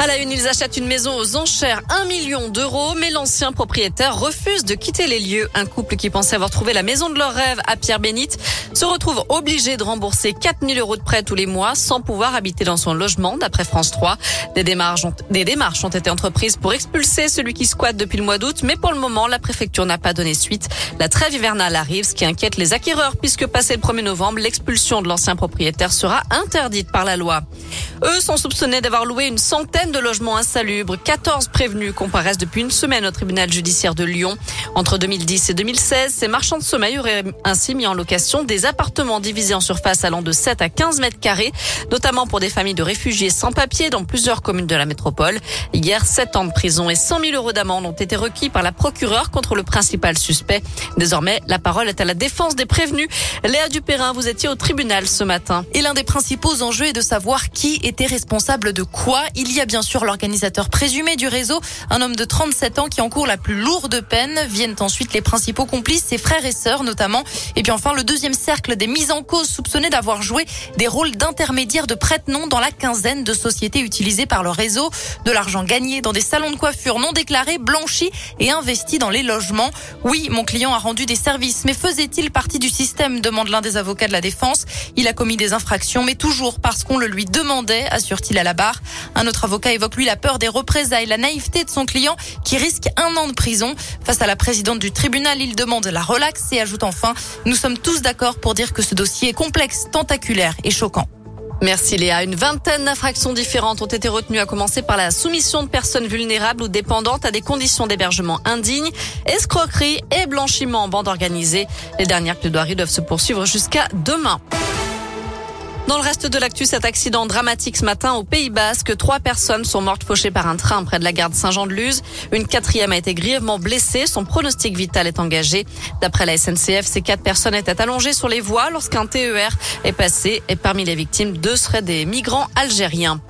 À la une, ils achètent une maison aux enchères, 1 million d'euros, mais l'ancien propriétaire refuse de quitter les lieux. Un couple qui pensait avoir trouvé la maison de leur rêve à Pierre-Bénite se retrouve obligé de rembourser 4000 euros de prêt tous les mois sans pouvoir habiter dans son logement, d'après France 3. Des démarches, ont, des démarches ont été entreprises pour expulser celui qui squatte depuis le mois d'août, mais pour le moment, la préfecture n'a pas donné suite. La trêve hivernale arrive, ce qui inquiète les acquéreurs, puisque passé le 1er novembre, l'expulsion de l'ancien propriétaire sera interdite par la loi. Eux sont soupçonnés d'avoir loué une centaine de logements insalubres. 14 prévenus comparaissent depuis une semaine au tribunal judiciaire de Lyon. Entre 2010 et 2016, ces marchands de sommeil auraient ainsi mis en location des appartements divisés en surface allant de 7 à 15 mètres carrés, notamment pour des familles de réfugiés sans papier dans plusieurs communes de la métropole. Hier, 7 ans de prison et 100 000 euros d'amende ont été requis par la procureure contre le principal suspect. Désormais, la parole est à la défense des prévenus. Léa Dupérin, vous étiez au tribunal ce matin. Et l'un des principaux enjeux est de savoir qui était responsable de quoi. Il y a bien sûr l'organisateur présumé du réseau, un homme de 37 ans qui encourt la plus lourde peine. Viennent ensuite les principaux complices, ses frères et sœurs notamment. Et puis enfin le deuxième cercle des mises en cause soupçonnés d'avoir joué des rôles d'intermédiaires de prête-nom dans la quinzaine de sociétés utilisées par le réseau. De l'argent gagné dans des salons de coiffure non déclarés, blanchi et investi dans les logements. Oui, mon client a rendu des services, mais faisait-il partie du système demande l'un des avocats de la défense. Il a commis des infractions, mais toujours parce qu'on le lui demandait, assure-t-il à la barre. Un autre avocat évoque lui la peur des représailles, la naïveté de son client qui risque un an de prison. Face à la présidente du tribunal, il demande la relaxe et ajoute enfin, nous sommes tous d'accord pour dire que ce dossier est complexe, tentaculaire et choquant. Merci Léa. Une vingtaine d'infractions différentes ont été retenues à commencer par la soumission de personnes vulnérables ou dépendantes à des conditions d'hébergement indignes, escroquerie et blanchiment en bande organisée. Les dernières plaidoiries doivent se poursuivre jusqu'à demain. Dans le reste de l'actu, cet accident dramatique ce matin au Pays Basque. Trois personnes sont mortes fauchées par un train près de la gare de Saint-Jean-de-Luz. Une quatrième a été grièvement blessée. Son pronostic vital est engagé. D'après la SNCF, ces quatre personnes étaient allongées sur les voies lorsqu'un TER est passé. Et parmi les victimes, deux seraient des migrants algériens.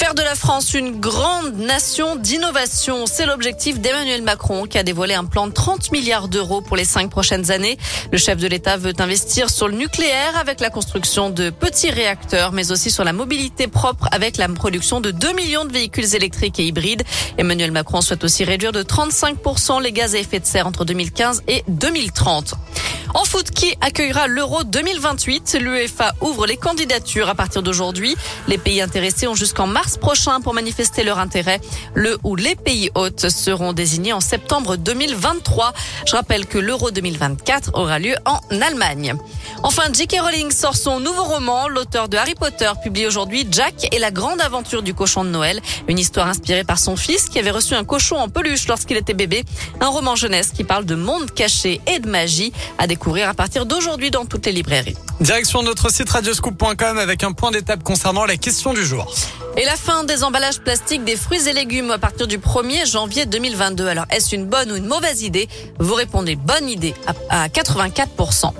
Faire de la France une grande nation d'innovation, c'est l'objectif d'Emmanuel Macron qui a dévoilé un plan de 30 milliards d'euros pour les cinq prochaines années. Le chef de l'État veut investir sur le nucléaire avec la construction de petits réacteurs, mais aussi sur la mobilité propre avec la production de 2 millions de véhicules électriques et hybrides. Emmanuel Macron souhaite aussi réduire de 35% les gaz à effet de serre entre 2015 et 2030. En foot, qui accueillera l'Euro 2028 L'UEFA ouvre les candidatures à partir d'aujourd'hui. Les pays intéressés ont jusqu'en prochain pour manifester leur intérêt. Le ou les pays hôtes seront désignés en septembre 2023. Je rappelle que l'Euro 2024 aura lieu en Allemagne. Enfin, J.K. Rowling sort son nouveau roman. L'auteur de Harry Potter publie aujourd'hui Jack et la grande aventure du cochon de Noël. Une histoire inspirée par son fils qui avait reçu un cochon en peluche lorsqu'il était bébé. Un roman jeunesse qui parle de monde caché et de magie à découvrir à partir d'aujourd'hui dans toutes les librairies. Direction notre site radioscoop.com avec un point d'étape concernant la question du jour. Et la fin des emballages plastiques des fruits et légumes à partir du 1er janvier 2022. Alors, est-ce une bonne ou une mauvaise idée? Vous répondez bonne idée à 84%.